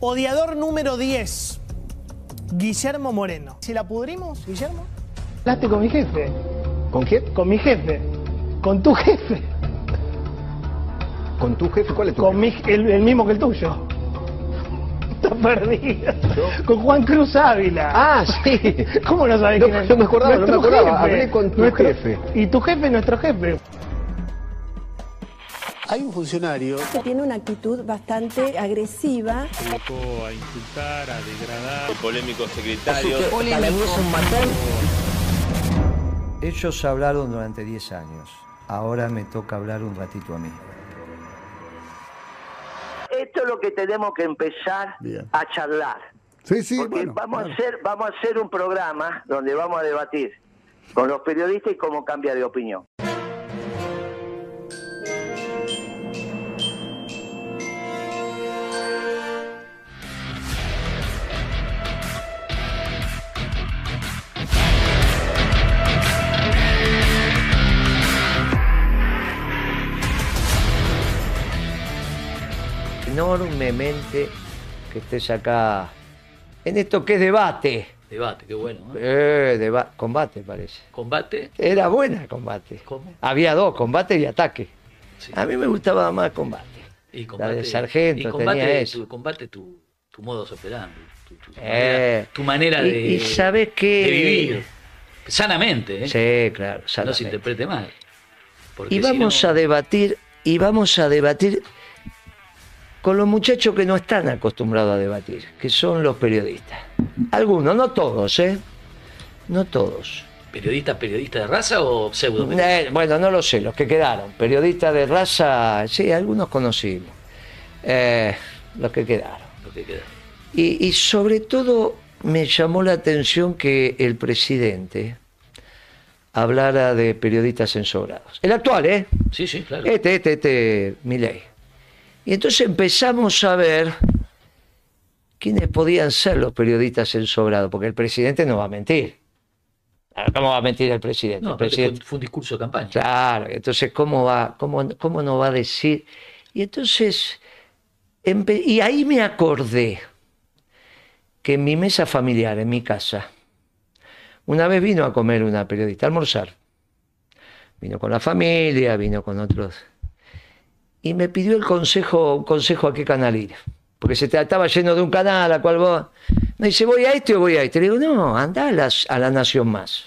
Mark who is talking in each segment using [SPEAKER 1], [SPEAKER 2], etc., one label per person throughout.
[SPEAKER 1] Odiador número 10, Guillermo Moreno. ¿Si la pudrimos, Guillermo?
[SPEAKER 2] Hablaste con mi jefe.
[SPEAKER 3] ¿Con quién?
[SPEAKER 2] Con mi jefe. Con tu jefe.
[SPEAKER 3] ¿Con tu jefe? ¿Cuál es tu
[SPEAKER 2] Con
[SPEAKER 3] jefe?
[SPEAKER 2] mi, el, el mismo que el tuyo. Está perdido. Con Juan Cruz Ávila.
[SPEAKER 3] Ah, sí.
[SPEAKER 2] ¿Cómo no sabes
[SPEAKER 3] No,
[SPEAKER 2] quién es?
[SPEAKER 3] no me acordaba, no me
[SPEAKER 2] Nuestro
[SPEAKER 3] acordaba.
[SPEAKER 2] jefe.
[SPEAKER 3] Hablé con tu
[SPEAKER 2] Nuestro-
[SPEAKER 3] jefe.
[SPEAKER 2] Y tu jefe es nuestro jefe.
[SPEAKER 4] Hay un funcionario
[SPEAKER 5] que tiene una actitud bastante agresiva.
[SPEAKER 6] dedicó a insultar, a degradar.
[SPEAKER 7] polémico secretario.
[SPEAKER 8] Ellos hablaron durante 10 años. Ahora me toca hablar un ratito a mí.
[SPEAKER 9] Esto es lo que tenemos que empezar
[SPEAKER 4] Bien.
[SPEAKER 9] a charlar.
[SPEAKER 4] Sí, sí,
[SPEAKER 9] Porque
[SPEAKER 4] bueno.
[SPEAKER 9] vamos,
[SPEAKER 4] claro.
[SPEAKER 9] a hacer, vamos a hacer un programa donde vamos a debatir con los periodistas y cómo cambia de opinión.
[SPEAKER 8] Enormemente que estés acá en esto que es debate.
[SPEAKER 10] Debate, qué bueno. ¿eh?
[SPEAKER 8] Eh, deba- combate parece.
[SPEAKER 10] Combate.
[SPEAKER 8] Era buena combate.
[SPEAKER 10] ¿Cómo?
[SPEAKER 8] Había dos, combate y ataque.
[SPEAKER 10] Sí.
[SPEAKER 8] A mí me gustaba más combate.
[SPEAKER 10] Y
[SPEAKER 8] La de sargento
[SPEAKER 10] y combate,
[SPEAKER 8] tenía eso.
[SPEAKER 10] Tu, combate tu, tu modo operandi. Tu, tu-
[SPEAKER 8] Eh.
[SPEAKER 10] manera, tu manera
[SPEAKER 8] Y-
[SPEAKER 10] de,
[SPEAKER 8] y ¿sabes qué?
[SPEAKER 10] de vivir. Sanamente, ¿eh?
[SPEAKER 8] Sí, claro.
[SPEAKER 10] no se interprete mal.
[SPEAKER 8] Y
[SPEAKER 10] si
[SPEAKER 8] vamos
[SPEAKER 10] no-
[SPEAKER 8] a debatir, y vamos a debatir con los muchachos que no están acostumbrados a debatir, que son los periodistas. Algunos, no todos, ¿eh? No todos.
[SPEAKER 10] ¿Periodista, periodista de raza o pseudo?
[SPEAKER 8] Eh, bueno, no lo sé, los que quedaron. Periodistas de raza, sí, algunos conocimos. Eh, los que quedaron.
[SPEAKER 10] Lo que queda.
[SPEAKER 8] Y, y sobre todo me llamó la atención que el presidente hablara de periodistas ensobrados. El actual, ¿eh?
[SPEAKER 10] Sí, sí, claro.
[SPEAKER 8] Este, este, este, Milei. Y entonces empezamos a ver quiénes podían ser los periodistas ensobrados, porque el presidente no va a mentir. ¿Cómo va a mentir el presidente?
[SPEAKER 10] no,
[SPEAKER 8] el presidente
[SPEAKER 10] fue, fue un discurso de campaña.
[SPEAKER 8] Claro, entonces, ¿cómo va? ¿Cómo, cómo no va a decir? Y entonces, empe- y ahí me acordé que en mi mesa familiar, en mi casa, una vez vino a comer una periodista, a almorzar. Vino con la familia, vino con otros. Y me pidió el consejo, un consejo a qué canal ir. Porque se estaba lleno de un canal a cual vos. Me dice, ¿voy a este o voy a este? Le digo, no, anda a, las- a la Nación Más.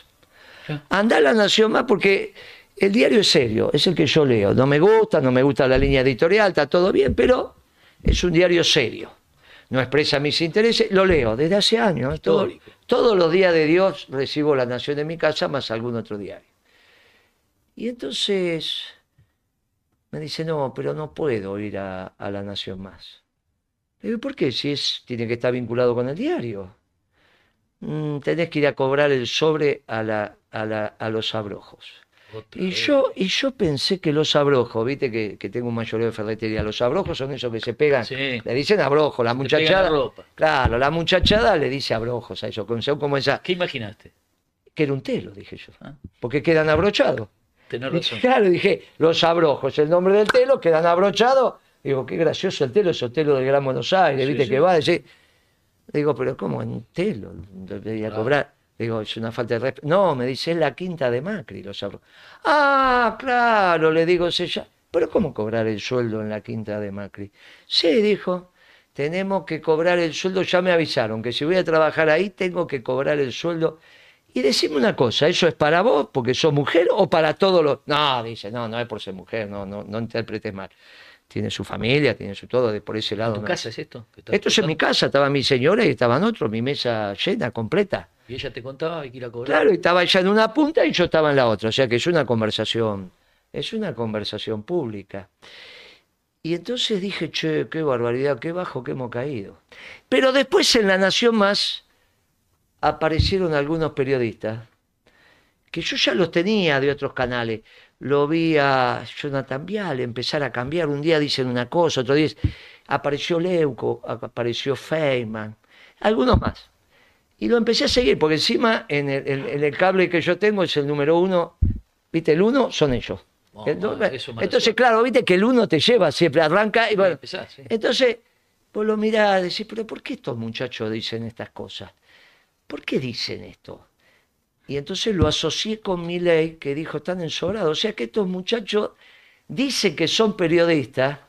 [SPEAKER 8] Anda a la Nación Más porque el diario es serio, es el que yo leo. No me gusta, no me gusta la línea editorial, está todo bien, pero es un diario serio. No expresa mis intereses, lo leo desde hace años. Todo- todos los días de Dios recibo La Nación en mi casa más algún otro diario. Y entonces me dice, no, pero no puedo ir a, a La Nación Más. Le digo, ¿por qué? Si es, tiene que estar vinculado con el diario. "Mm, tenés que ir a cobrar el sobre a, la, a, la- a los abrojos. Y yo, y yo pensé que los abrojos, viste que, que tengo un mayoreo de ferretería, los abrojos son esos que se pegan,
[SPEAKER 10] Sí.
[SPEAKER 8] le dicen abrojos, la muchachada.
[SPEAKER 10] la ropa.
[SPEAKER 8] Claro, la muchachada le dice abrojos a eso, como esa,
[SPEAKER 10] ¿Qué imaginaste?
[SPEAKER 8] que era un telo, dije yo,
[SPEAKER 10] Ah.
[SPEAKER 8] porque quedan abrochados.
[SPEAKER 10] Tenés.
[SPEAKER 8] Claro, dije, los abrojos, el nombre del telo, quedan abrochados. Digo, qué gracioso el telo, esos telos del Gran Buenos Aires,
[SPEAKER 10] Sí,
[SPEAKER 8] viste
[SPEAKER 10] sí.
[SPEAKER 8] que va decir. Digo, pero ¿cómo en telo? Debería
[SPEAKER 10] Claro.
[SPEAKER 8] cobrar. Digo, es una falta de respeto. No, me dice, es la quinta de Macri, los abrojos. Ah, claro, le digo, se ya. Pero ¿cómo cobrar el sueldo en la quinta de Macri? Sí, dijo, tenemos que cobrar el sueldo, ya me avisaron que si voy a trabajar ahí tengo que cobrar el sueldo. Y decime una cosa, ¿eso es para vos porque sos mujer o para todos los...? No, dice, no, no es por ser mujer, no, no, no interpretes mal. Tiene su familia, tiene su todo, de por ese lado.
[SPEAKER 10] ¿Tu
[SPEAKER 8] no.
[SPEAKER 10] casa es esto?
[SPEAKER 8] Esto es en mi casa, estaba mi señora y estaban otros, mi mesa llena, completa.
[SPEAKER 10] Y ella te contaba que ir a cobrar.
[SPEAKER 8] Claro, estaba ella en una punta y yo estaba en la otra, o sea que es una conversación, es una conversación pública. Y entonces dije, che, qué barbaridad, qué bajo que hemos caído. Pero después en La Nación Más aparecieron algunos periodistas que yo ya los tenía de otros canales. Lo vi a Jonathan Vial empezar a cambiar. Un día dicen una cosa, otro día apareció Leuco, apareció Feynman, algunos más. Y lo empecé a seguir, porque encima en el, en- en el cable que yo tengo es el número uno, ¿viste? El uno son ellos.
[SPEAKER 10] Oh,
[SPEAKER 8] Entonces, claro, viste que el uno te lleva, siempre arranca y bueno.
[SPEAKER 10] empezás, sí.
[SPEAKER 8] Entonces, vos lo mirás y decís, pero ¿por qué estos muchachos dicen estas cosas? ¿Por qué dicen esto? Y entonces lo asocié con mi ley que dijo, están ensobrados. O sea que estos muchachos dicen que son periodistas,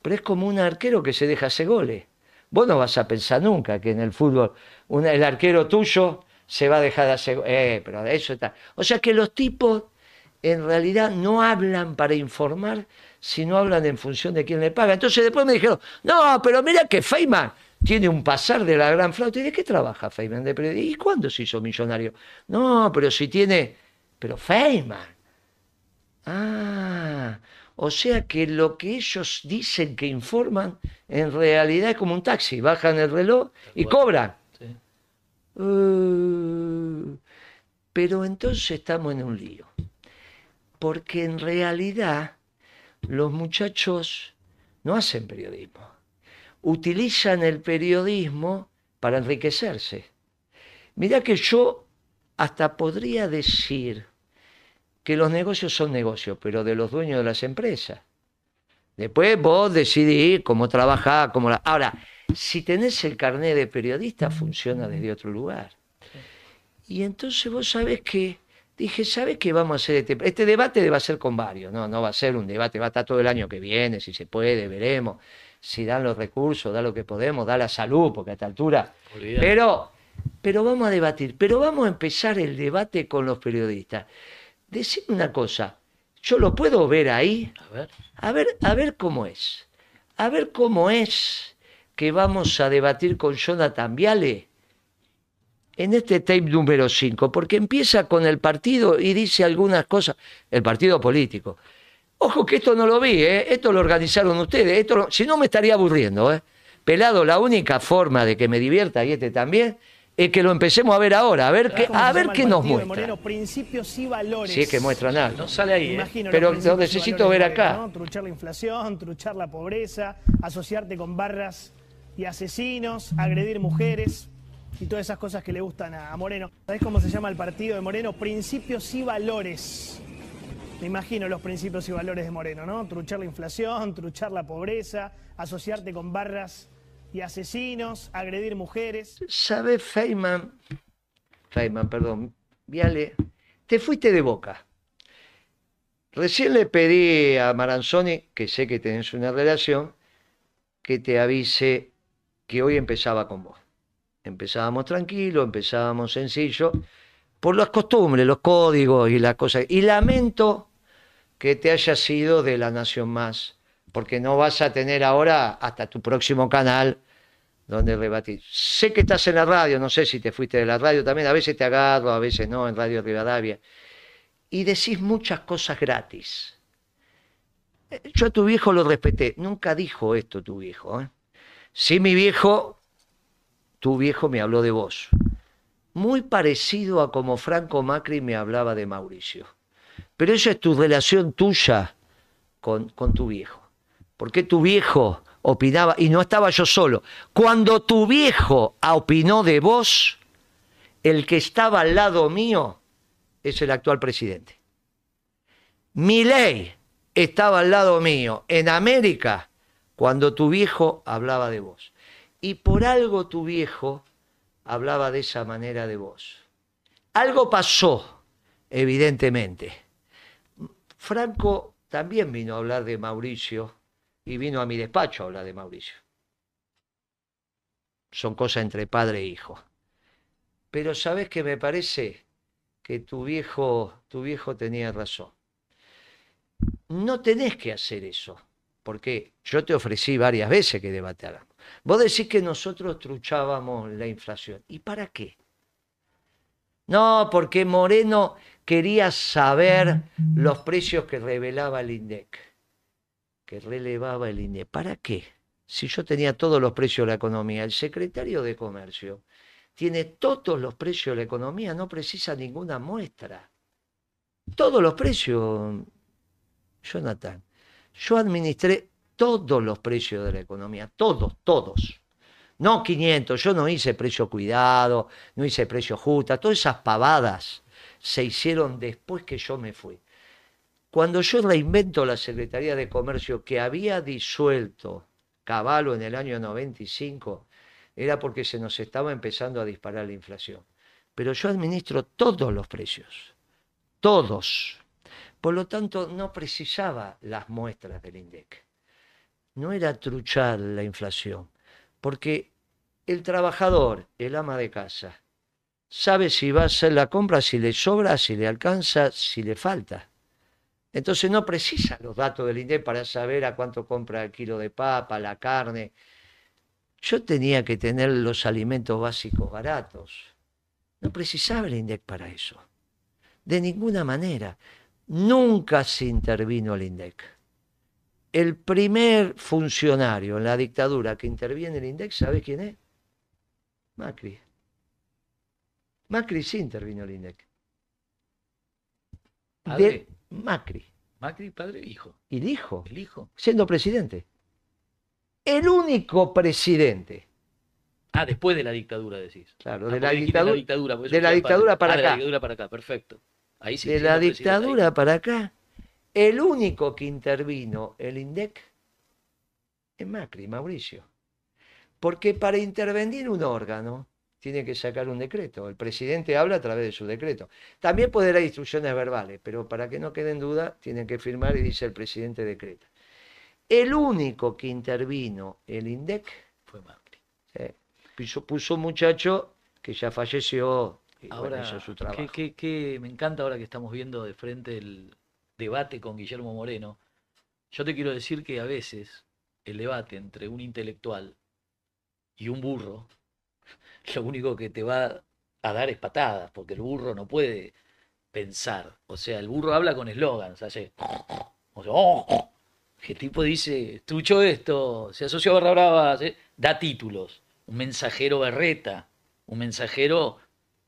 [SPEAKER 8] pero es como un arquero que se deja hacer goles. Vos no vas a pensar nunca que en el fútbol el arquero tuyo se va a dejar de hacer Eh, pero eso está. O sea que los tipos en realidad no hablan para informar, sino hablan en función de quién le paga. Entonces después me dijeron, no, pero mira que Feynman tiene un pasar de la gran flauta. ¿Y de qué trabaja Feynman? De periodista? ¿Y cuándo se hizo millonario? No, pero si tiene... Pero Feynman. Ah, o sea que lo que ellos dicen que informan, en realidad es como un taxi. Bajan el reloj y cobran.
[SPEAKER 10] Sí.
[SPEAKER 8] Eh, pero entonces estamos en un lío. Porque en realidad los muchachos no hacen periodismo. Utilizan el periodismo para enriquecerse. Mirá que yo hasta podría decir que los negocios son negocios, pero de los dueños de las empresas. Después vos decidís cómo trabajar, cómo la... Ahora, si tenés el carnet de periodista, funciona desde otro lugar. Y entonces vos sabés que, dije, ¿sabés qué vamos a hacer? Este, este debate va a ser con varios, ¿no? No va a ser un debate, va a estar todo el año que viene, si se puede, veremos, si dan los recursos, da lo que podemos, da la salud, porque a esta altura...
[SPEAKER 10] Olvidate.
[SPEAKER 8] Pero, pero vamos a debatir, pero vamos a empezar el debate con los periodistas. Decime una cosa, ¿yo lo puedo ver ahí?
[SPEAKER 10] A ver.
[SPEAKER 8] A ver, a ver cómo es. A ver cómo es que vamos a debatir con Jonathan Viale en este tape número 5, porque empieza con el partido y dice algunas cosas, el partido político. Ojo que esto no lo vi, ¿eh? esto lo organizaron ustedes, esto lo- si no me estaría aburriendo. ¿eh? Pelado, la única forma de que me divierta y este también es que lo empecemos a ver ahora, a ver qué,
[SPEAKER 1] ¿Cómo
[SPEAKER 8] a ver qué
[SPEAKER 1] el
[SPEAKER 8] nos
[SPEAKER 1] partido de
[SPEAKER 8] muestra.
[SPEAKER 1] Moreno, principios y valores.
[SPEAKER 8] Si es que muestran algo.
[SPEAKER 10] No sale ahí, ¿eh?
[SPEAKER 1] imagino
[SPEAKER 8] Pero lo necesito ver acá.
[SPEAKER 1] Moreno, ¿no? Truchar la inflación, truchar la pobreza, asociarte con barras y asesinos, agredir mujeres y todas esas cosas que le gustan a, a Moreno. ¿Sabés cómo se llama el partido de Moreno? Principios y valores. Me imagino los principios y valores de Moreno, ¿no? Truchar la inflación, truchar la pobreza, asociarte con barras y asesinos, agredir mujeres.
[SPEAKER 8] ¿Sabes, Feynman? Feynman, perdón. Viale, te fuiste de boca. Recién le pedí a Maranzoni, que sé que tenés una relación, que te avise que hoy empezaba con vos. Empezábamos tranquilo, empezábamos sencillo, por las costumbres, los códigos y las cosas. Y lamento que te hayas ido de la Nación Más, porque no vas a tener ahora hasta tu próximo canal donde rebatir. Sé que estás en la radio, no sé si te fuiste de la radio también, a veces te agarro, a veces no, en Radio Rivadavia, y decís muchas cosas gratis. Eh, Yo a tu viejo lo respeté, nunca dijo esto tu viejo. ¿eh? Sí, mi viejo, tu viejo me habló de vos. Muy parecido a como Franco Macri me hablaba de Mauricio. Pero esa es tu relación tuya con, con tu viejo. Porque tu viejo opinaba, y no estaba yo solo. Cuando tu viejo opinó de vos, el que estaba al lado mío es el actual presidente. Mi ley estaba al lado mío en América cuando tu viejo hablaba de vos. Y por algo tu viejo hablaba de esa manera de vos. Algo pasó, evidentemente. Franco también vino a hablar de Mauricio y vino a mi despacho a hablar de Mauricio. Son cosas entre padre e hijo. Pero sabes que me parece que tu viejo, tu viejo tenía razón. No tenés que hacer eso, porque yo te ofrecí varias veces que debatáramos. Vos decís que nosotros truchábamos la inflación. ¿Y para qué? No, porque Moreno quería saber los precios que revelaba el INDEC, que relevaba el INDEC. ¿Para qué? Si yo tenía todos los precios de la economía, el secretario de Comercio tiene todos los precios de la economía, no precisa ninguna muestra. Todos los precios, Jonathan. Yo administré todos los precios de la economía, todos, todos. No 500, yo no hice precio cuidado, no hice precio justa, todas esas pavadas se hicieron después que yo me fui. Cuando yo reinvento la Secretaría de Comercio que había disuelto Caballo en el año 95, era porque se nos estaba empezando a disparar la inflación. Pero yo administro todos los precios, todos. Por lo tanto, no precisaba las muestras del INDEC. No era truchar la inflación, porque el trabajador, el ama de casa, sabe si va a hacer la compra, si le sobra, si le alcanza, si le falta. Entonces no precisa los datos del INDEC para saber a cuánto compra el kilo de papa, la carne. Yo tenía que tener los alimentos básicos baratos. No precisaba el INDEC para eso. De ninguna manera. Nunca se intervino el INDEC. El primer funcionario en la dictadura que interviene el INDEC, ¿sabe quién es? Macri. Macri sí intervino el INDEC.
[SPEAKER 10] Padre.
[SPEAKER 8] De Macri.
[SPEAKER 10] Macri, padre, hijo.
[SPEAKER 8] Y dijo,
[SPEAKER 10] El hijo.
[SPEAKER 8] siendo presidente. El único presidente.
[SPEAKER 10] Ah, después de la dictadura decís.
[SPEAKER 8] Claro,
[SPEAKER 10] Ah,
[SPEAKER 8] de la dictadura,
[SPEAKER 10] eso
[SPEAKER 8] de la dictadura para
[SPEAKER 10] Ah, de la
[SPEAKER 8] acá.
[SPEAKER 10] dictadura para acá, perfecto. Ahí sí.
[SPEAKER 8] de la dictadura
[SPEAKER 10] ahí.
[SPEAKER 8] para acá, el único que intervino el INDEC es Macri, Mauricio. Porque para intervenir un órgano tiene que sacar un decreto. El presidente habla a través de su decreto. También puede dar instrucciones verbales, pero para que no quede en duda, tienen que firmar y dice el presidente decreta. El único que intervino el INDEC
[SPEAKER 10] Fue Macri.
[SPEAKER 8] puso, puso un muchacho que ya falleció y bueno,
[SPEAKER 10] Ahora,
[SPEAKER 8] hizo su trabajo.
[SPEAKER 10] que, que- que me encanta ahora que estamos viendo de frente el debate con Guillermo Moreno. Yo te quiero decir que a veces el debate entre un intelectual y un burro, lo único que te va a dar es patadas, porque el burro no puede pensar. O sea, el burro habla con eslogans, hace... O sea, "Oh". tipo dice, trucho esto, se asoció a Barra Brava, da títulos. Un mensajero berreta, un mensajero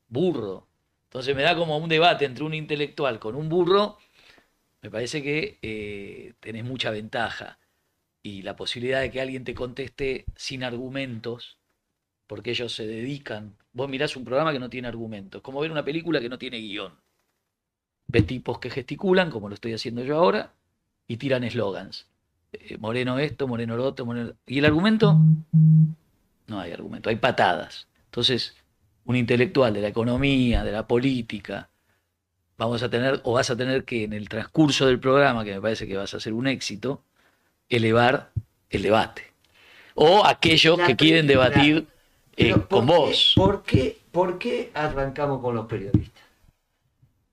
[SPEAKER 10] burro. Entonces me da como un debate entre un intelectual con un burro, me parece que eh, tenés mucha ventaja. Y la posibilidad de que alguien te conteste sin argumentos, porque ellos se dedican. Vos mirás un programa que no tiene argumentos, como ver una película que no tiene guion. Ves tipos que gesticulan, como lo estoy haciendo yo ahora, y tiran eslogans. Eh, moreno esto, Moreno lo otro, Moreno... ¿Y el argumento? No hay argumento, hay patadas. Entonces, un intelectual de la economía, de la política, vamos a tener, o vas a tener que en el transcurso del programa, que me parece que vas a hacer un éxito, elevar el debate. O aquellos que quieren debatir eh, con
[SPEAKER 8] ¿por qué-
[SPEAKER 10] vos.
[SPEAKER 8] ¿por qué, ¿Por qué arrancamos con los periodistas?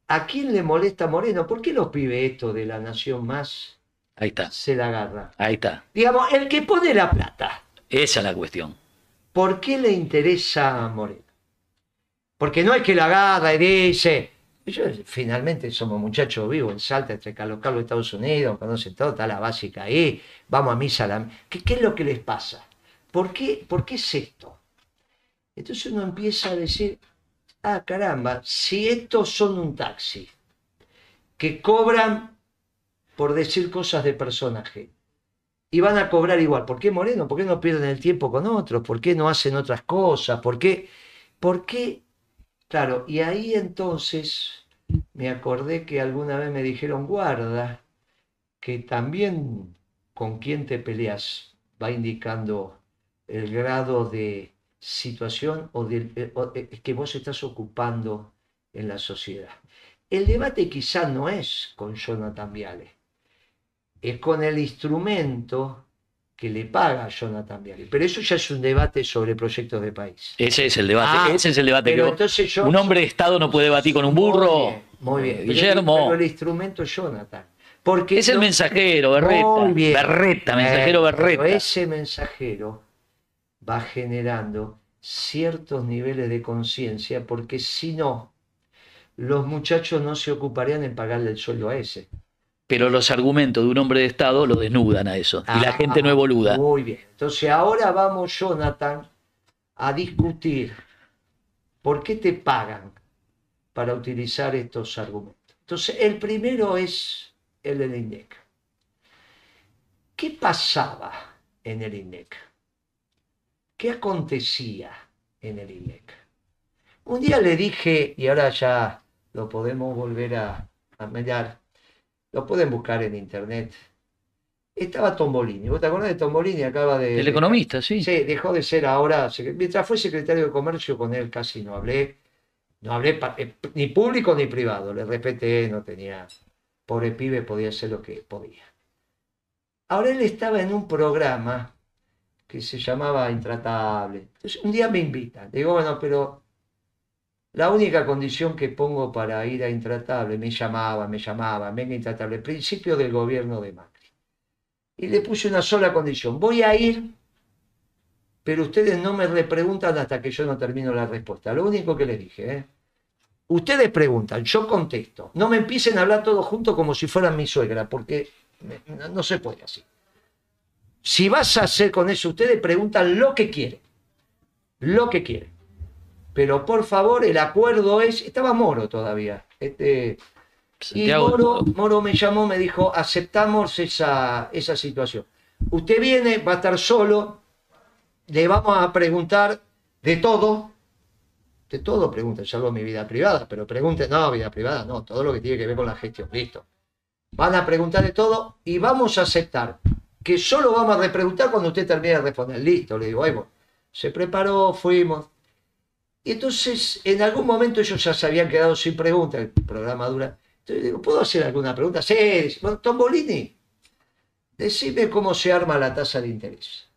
[SPEAKER 8] ¿A quién le molesta Moreno? ¿Por qué los pibes esto de la nación más
[SPEAKER 10] Ahí está,
[SPEAKER 8] se la agarra?
[SPEAKER 10] ahí está.
[SPEAKER 8] Digamos, el que pone la plata,
[SPEAKER 10] Esa es la cuestión.
[SPEAKER 8] ¿por qué le interesa a Moreno? Porque no es que la agarra y dice, yo, finalmente somos muchachos vivos en Salta, entre Carlos Carlos, Estados Unidos, conocen todo, está la básica ahí, vamos a misa. la- ¿Qué, qué es lo que les pasa? ¿Por qué, ¿Por qué es esto? Entonces uno empieza a decir, ah, caramba, si estos son un taxi, que cobran por decir cosas de personaje, y van a cobrar igual, ¿por qué Moreno? ¿Por qué no pierden el tiempo con otros? ¿Por qué no hacen otras cosas? ¿Por qué? ¿Por qué? Claro, y ahí entonces me acordé que alguna vez me dijeron, guarda, que también con quién te peleas va indicando el grado de situación o, de, eh, o, eh, que vos estás ocupando en la sociedad. El debate quizá no es con Jonathan Viale, es con el instrumento que le paga a Jonathan Viale. Pero eso ya es un debate sobre proyectos de país.
[SPEAKER 10] Ese es el debate.
[SPEAKER 8] Ah,
[SPEAKER 10] Ese es el debate
[SPEAKER 8] Pero
[SPEAKER 10] que
[SPEAKER 8] entonces yo-
[SPEAKER 10] un hombre de Estado no puede debatir con un burro.
[SPEAKER 8] Muy bien, muy bien.
[SPEAKER 10] Eh,
[SPEAKER 8] Pero
[SPEAKER 10] Guillermo.
[SPEAKER 8] Pero el instrumento es Jonathan. Porque
[SPEAKER 10] Es el mensajero, Berreta.
[SPEAKER 8] Muy bien.
[SPEAKER 10] Berreta, mensajero
[SPEAKER 8] pero
[SPEAKER 10] Berreta.
[SPEAKER 8] ese mensajero va generando ciertos niveles de conciencia, porque si no, los muchachos no se ocuparían en pagarle el sueldo a ese.
[SPEAKER 10] Pero los argumentos de un hombre de Estado lo desnudan a eso. y la
[SPEAKER 8] Ah,
[SPEAKER 10] gente no es boluda.
[SPEAKER 8] Muy bien. Entonces ahora vamos, Jonathan, a discutir por qué te pagan para utilizar estos argumentos. Entonces, el primero es el del INDEC. ¿Qué pasaba en el INDEC? ¿Qué acontecía en el INDEC? Un día le dije, y ahora ya lo podemos volver a, a mirar, lo pueden buscar en internet, estaba Tombolini. ¿Vos te acordás de Tombolini? Acaba de.
[SPEAKER 10] El economista, sí.
[SPEAKER 8] Sí, dejó de ser ahora. Mientras fue secretario de Comercio, con él casi no hablé. No hablé eh, ni público ni privado. Le respeté, no tenía. Pobre pibe, podía hacer lo que podía. Ahora él estaba en un programa que se llamaba Intratable. Entonces, un día me invitan. Digo, bueno, pero la única condición que pongo para ir a Intratable, me llamaban, me llamaban, venga Intratable, principio del gobierno de Macri. Y le puse una sola condición, voy a ir, pero ustedes no me repreguntan hasta que yo no termino la respuesta. Lo único que les dije, ¿eh? Ustedes preguntan, yo contesto. No me empiecen a hablar todos juntos como si fueran mi suegra, porque no, no se puede así. Si vas a hacer con eso, ustedes preguntan lo que quieren. Lo que quieren. Pero por favor, el acuerdo es. Estaba Moro todavía. Este, y Moro, Moro me llamó, me dijo: aceptamos esa, esa situación. Usted viene, va a estar solo, le vamos a preguntar de todo. De todo pregunten, salvo mi vida privada, pero pregunten, no, vida privada, no, todo lo que tiene que ver con la gestión, listo. Van a preguntar de todo y vamos a aceptar que solo vamos a repreguntar cuando usted termine de responder. Listo, le digo, ahí. Se preparó, fuimos. Y entonces, en algún momento ellos ya se habían quedado sin preguntas, el programa dura. Entonces digo, ¿puedo hacer alguna pregunta? Sí, bueno, Tombolini, decime cómo se arma la tasa de interés.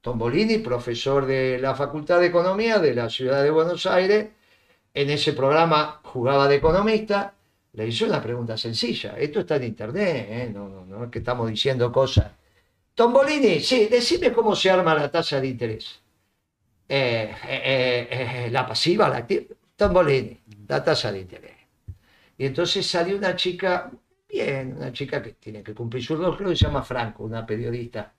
[SPEAKER 8] Tombolini, profesor de la Facultad de Economía de la Ciudad de Buenos Aires, en ese programa jugaba de economista, le hizo una pregunta sencilla. Esto está en internet, ¿eh? no, no, no es que estamos diciendo cosas. Tombolini, sí, decime cómo se arma la tasa de interés. Eh, eh, la pasiva, la activa. Tombolini, la tasa de interés. Y entonces salió una chica, bien, una chica que tiene que cumplir su rol, creo que se llama Franco, una periodista,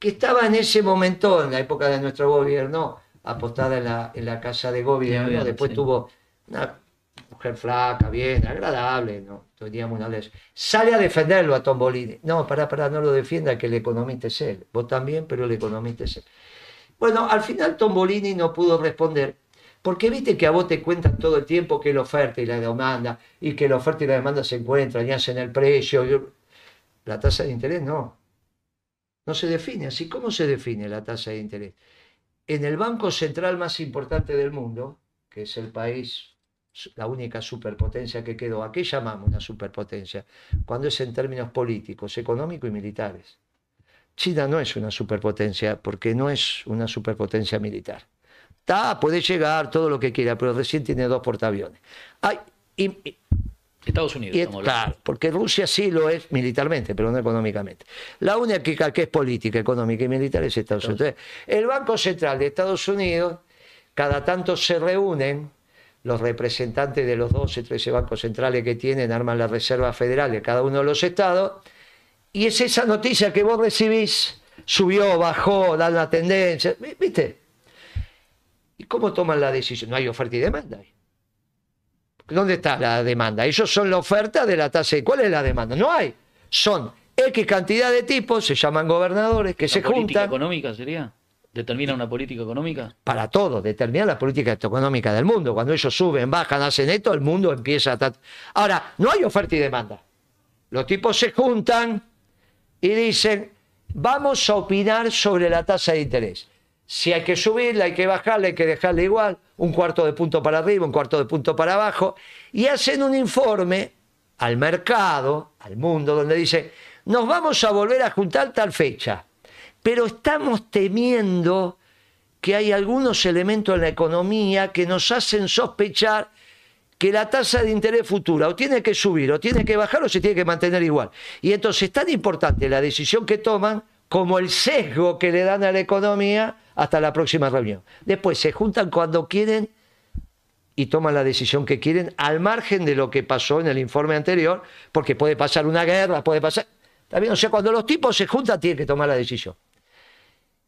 [SPEAKER 8] que estaba en ese momento, en la época de nuestro gobierno, apostada en la, en la casa de gobierno. Después
[SPEAKER 10] sí.
[SPEAKER 8] tuvo una flaca, bien, agradable, ¿no? Teníamos una vez. Sale a defenderlo a Tombolini. No, pará, pará, no lo defienda, que el economista es él. Vos también, pero el economista es él. Bueno, al final Tombolini no pudo responder, porque viste que a vos te cuentan todo el tiempo que la oferta y la demanda, y que la oferta y la demanda se encuentran y hacen el precio. La tasa de interés no. No se define así. ¿Cómo se define la tasa de interés? En el banco central más importante del mundo, que es el país, la única superpotencia que quedó, ¿a qué llamamos una superpotencia? Cuando es en términos políticos, económicos y militares. China no es una superpotencia porque no es una superpotencia militar. Está, puede llegar todo lo que quiera, pero recién tiene dos portaaviones. Ay, y, y-
[SPEAKER 10] Estados Unidos,
[SPEAKER 8] y- claro, porque Rusia sí lo es militarmente, pero no económicamente. La única que, que es política, económica y militar es Estados Unidos. Entonces, el Banco Central de Estados Unidos, cada tanto se reúnen los representantes de los 12, 13 bancos centrales que tienen, arman la Reserva Federal de cada uno de los estados, y es esa noticia que vos recibís, subió, bajó, da la tendencia, ¿vi- ¿viste? ¿Y cómo toman la decisión? No hay oferta y demanda. ¿Dónde está la demanda? Ellos son la oferta de la tasa. ¿Cuál es la demanda? No hay. Son X cantidad de tipos, se llaman gobernadores, que se
[SPEAKER 10] ¿Una política
[SPEAKER 8] juntan
[SPEAKER 10] económica sería? ¿Determina una política económica?
[SPEAKER 8] para todo, determinar la política económica del mundo. Cuando ellos suben, bajan, hacen esto, el mundo empieza a... Ahora, no hay oferta y demanda. Los tipos se juntan y dicen, vamos a opinar sobre la tasa de interés. Si hay que subirla, hay que bajarla, hay que dejarla igual, un cuarto de punto para arriba, un cuarto de punto para abajo, y hacen un informe al mercado, al mundo, donde dicen, nos vamos a volver a juntar tal fecha, pero estamos temiendo que hay algunos elementos en la economía que nos hacen sospechar que la tasa de interés futura o tiene que subir, o tiene que bajar, o se tiene que mantener igual. Y entonces es tan importante la decisión que toman como el sesgo que le dan a la economía hasta la próxima reunión. Después se juntan cuando quieren y toman la decisión que quieren al margen de lo que pasó en el informe anterior, porque puede pasar una guerra, puede pasar... ¿Está bien? O sea, cuando los tipos se juntan tienen que tomar la decisión.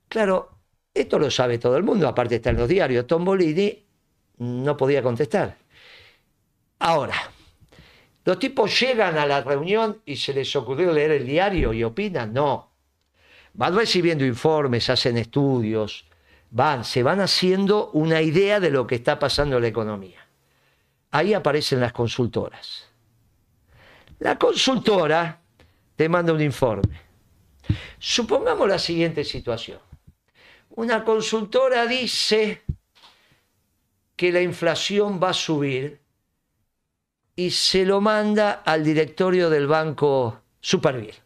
[SPEAKER 8] Claro, esto lo sabe todo el mundo, aparte está en los diarios. Tombolini no podía contestar. Ahora, ¿los tipos llegan a la reunión y se les ocurrió leer el diario y opinan? No. Van recibiendo informes, hacen estudios, van, se van haciendo una idea de lo que está pasando en la economía. Ahí aparecen las consultoras. La consultora te manda un informe. Supongamos la siguiente situación. Una consultora dice que la inflación va a subir y se lo manda al directorio del Banco Superviel,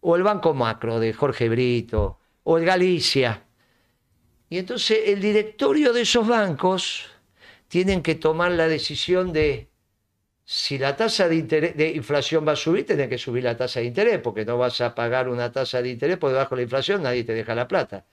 [SPEAKER 8] o el Banco Macro de Jorge Brito, o el Galicia. Y entonces el directorio de esos bancos tienen que tomar la decisión de si la tasa de, interés, de inflación va a subir, tienen que subir la tasa de interés, porque no vas a pagar una tasa de interés por debajo de la inflación, nadie te deja la plata,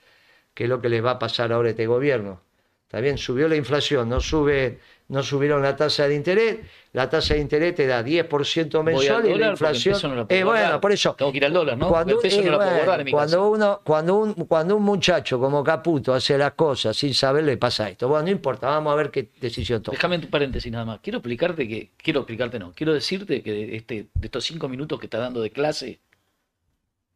[SPEAKER 8] que es lo que les va a pasar ahora a este gobierno. Está bien, subió la inflación, no, sube, no subieron la tasa de interés, la tasa de interés te da 10% mensual y la inflación...
[SPEAKER 10] No
[SPEAKER 8] eh, bueno, por eso...
[SPEAKER 10] Tengo que ir al dólar, ¿no?
[SPEAKER 8] Cuando, eh,
[SPEAKER 10] no
[SPEAKER 8] bueno,
[SPEAKER 10] guardar
[SPEAKER 8] uno, cuando un, cuando un muchacho como Caputo hace las cosas sin saber, le pasa esto. Bueno, no importa, vamos a ver qué decisión toma.
[SPEAKER 10] Déjame un paréntesis nada más. Quiero explicarte que, quiero explicarte no, quiero decirte que de, este, de estos cinco minutos que está dando de clase,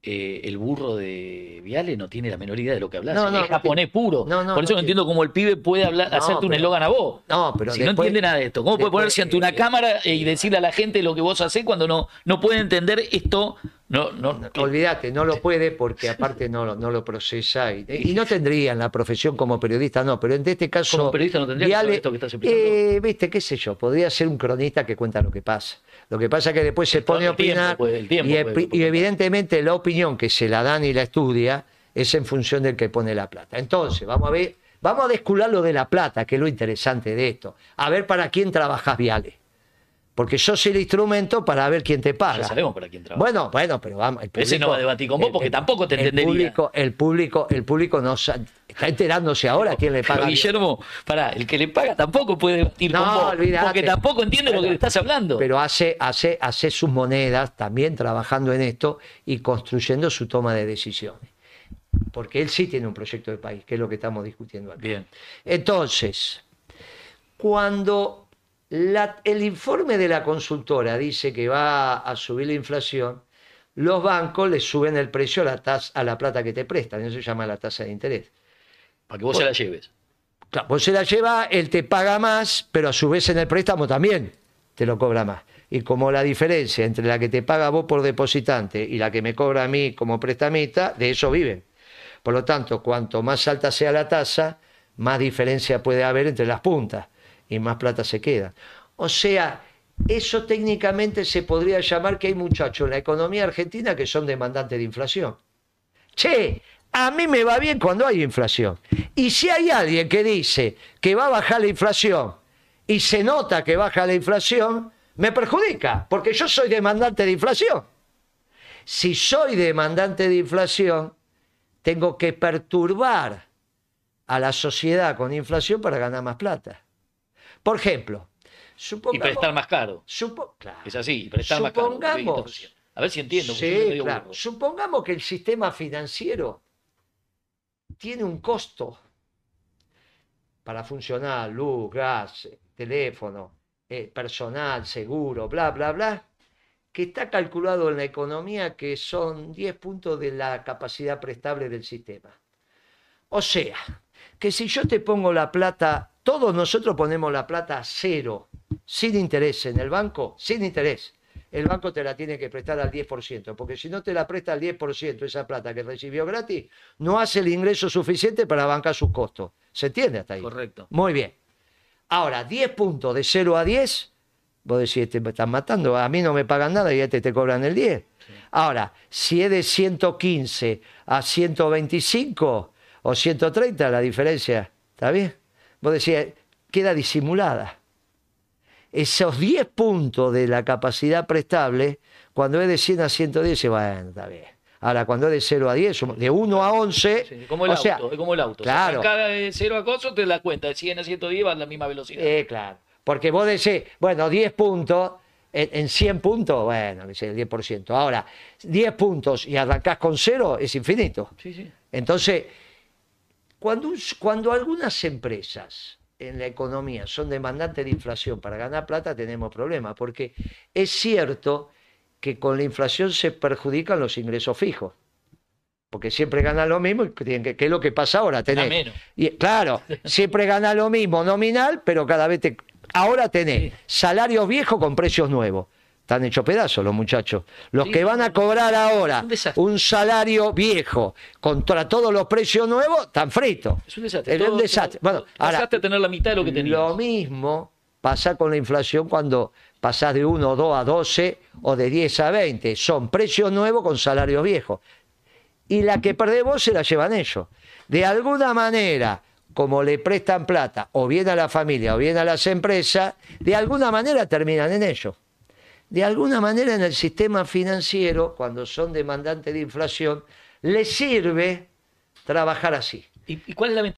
[SPEAKER 10] eh, el burro de Viale no tiene la menor idea de lo que hablas.
[SPEAKER 8] No, no,
[SPEAKER 10] es
[SPEAKER 8] no
[SPEAKER 10] japonés puro.
[SPEAKER 8] No,
[SPEAKER 10] Por eso
[SPEAKER 8] no
[SPEAKER 10] entiendo cómo el pibe puede hablar, hacerte un eslogan a vos.
[SPEAKER 8] No, pero
[SPEAKER 10] si no entiende nada de esto, ¿cómo puede ponerse ante una
[SPEAKER 8] eh,
[SPEAKER 10] cámara y decirle a la gente lo que vos hacés cuando no, no puede entender esto? No, no, que-
[SPEAKER 8] Olvídate, no lo puede porque aparte no, lo- no lo procesa y, y no tendría en la profesión como periodista, no, pero en este caso...
[SPEAKER 10] Como periodista no tendría que saber esto que estás
[SPEAKER 8] eh, viste, qué sé yo, podría ser un cronista que cuenta lo que pasa. Lo que pasa es que después se pone a opinar y,
[SPEAKER 10] puede-
[SPEAKER 8] epi- y evidentemente la opinión que se la dan y la estudia es en función del que pone la plata. Entonces, vamos a ver, vamos a descular lo de la plata, que es lo interesante de esto. A ver para quién trabajas, Viale. Porque sos el instrumento para ver quién te paga.
[SPEAKER 10] Ya sabemos para quién trabaja.
[SPEAKER 8] Bueno, bueno, pero vamos. El
[SPEAKER 10] Ese no va a debatir con vos porque tampoco te
[SPEAKER 8] el
[SPEAKER 10] entendería.
[SPEAKER 8] Público, el público, el público no está enterándose ahora quién le
[SPEAKER 10] Pero,
[SPEAKER 8] paga.
[SPEAKER 10] Guillermo, pará, el que le paga tampoco puede debatir
[SPEAKER 8] No,
[SPEAKER 10] con vos,
[SPEAKER 8] olvidate.
[SPEAKER 10] porque tampoco entiende lo que le estás hablando.
[SPEAKER 8] Pero hace, hace, hace sus monedas también trabajando en esto y construyendo su toma de decisiones. Porque él sí tiene un proyecto de país, que es lo que estamos discutiendo aquí.
[SPEAKER 10] Bien.
[SPEAKER 8] Entonces, cuando la- el informe de la consultora dice que va a subir la inflación, los bancos le suben el precio a la, tasa, a la plata que te prestan, eso se llama la tasa de interés.
[SPEAKER 10] Para que vos se la lleves.
[SPEAKER 8] Claro, vos se la lleva, él te paga más, pero a su vez en el préstamo también te lo cobra más. Y como la diferencia entre la que te paga vos por depositante y la que me cobra a mí como prestamista, de eso viven. Por lo tanto, cuanto más alta sea la tasa, más diferencia puede haber entre las puntas y más plata se queda. O sea, eso técnicamente se podría llamar que hay muchachos en la economía argentina que son demandantes de inflación. Che, a mí me va bien cuando hay inflación. Y si hay alguien que dice que va a bajar la inflación y se nota que baja la inflación, me perjudica, porque yo soy demandante de inflación. Si soy demandante de inflación, tengo que perturbar a la sociedad con inflación para ganar más plata. Por ejemplo,
[SPEAKER 10] Y
[SPEAKER 8] supongamos...
[SPEAKER 10] prestar más caro.
[SPEAKER 8] supo- claro.
[SPEAKER 10] Es así, y prestar más caro.
[SPEAKER 8] Supongamos-.
[SPEAKER 10] A ver si entiendo.
[SPEAKER 8] Sí, claro. Supongamos que el sistema financiero tiene un costo para funcionar, luz, gas, teléfono, eh, personal, seguro, bla, bla, bla, que está calculado en la economía que son 10 puntos de la capacidad prestable del sistema. O sea, que si yo te pongo la plata, todos nosotros ponemos la plata a cero, sin interés en el banco, sin interés. El banco te la tiene que prestar al 10%, porque si no te la presta al 10% esa plata que recibió gratis, no hace el ingreso suficiente para bancar sus costos. ¿Se entiende hasta ahí?
[SPEAKER 10] Correcto.
[SPEAKER 8] Muy bien. Ahora, 10 puntos de 0 a 10, vos decís, te me están matando, a mí no me pagan nada y a este te cobran el 10. Ahora, si es de 115 a 125 o 130, la diferencia, ¿está bien? Vos decís, queda disimulada. Esos 10 puntos de la capacidad prestable, cuando es de 100 a 110, dice, bueno, está bien. Ahora, cuando es de 0 a 10, de 1 a 11,
[SPEAKER 10] Sí, como el
[SPEAKER 8] o
[SPEAKER 10] auto,
[SPEAKER 8] sea,
[SPEAKER 10] es como el auto.
[SPEAKER 8] claro.
[SPEAKER 10] Si arranca de cero a coso, te das cuenta. De 100 a 110 va a la misma velocidad.
[SPEAKER 8] Eh, claro. Porque vos decís, bueno, 10 puntos, en, en 100 puntos, bueno, dice el 10%. Ahora, 10 puntos y arrancás con cero es infinito.
[SPEAKER 10] Sí, sí.
[SPEAKER 8] Entonces, cuando, un- cuando algunas empresas en la economía son demandantes de inflación para ganar plata, tenemos problemas, porque es cierto que con la inflación se perjudican los ingresos fijos. Porque siempre ganan lo mismo, que, es lo que pasa ahora. Tenés,
[SPEAKER 10] menos.
[SPEAKER 8] y, claro, siempre gana lo mismo nominal, pero cada vez te... Ahora tenés salarios viejos con precios nuevos. Están hechos pedazos los muchachos. Los
[SPEAKER 10] Sí,
[SPEAKER 8] que van a cobrar ahora
[SPEAKER 10] un
[SPEAKER 8] salario viejo contra todos los precios nuevos, están fritos.
[SPEAKER 10] Es un desastre.
[SPEAKER 8] Es un
[SPEAKER 10] Todo-
[SPEAKER 8] desastre.
[SPEAKER 10] todo-
[SPEAKER 8] Bueno, ahora,
[SPEAKER 10] a tener la mitad de lo que tenías.
[SPEAKER 8] lo mismo pasa con la inflación cuando pasás de 1 o 2 a 12 o de 10 a 20. Son precios nuevos con salarios viejos. Y la que perdés vos se la llevan ellos. De alguna manera, como le prestan plata o bien a la familia o bien a las empresas, de alguna manera terminan en ellos. De alguna manera en el sistema financiero, cuando son demandantes de inflación, les sirve trabajar así.
[SPEAKER 10] ¿Y, cuál es la?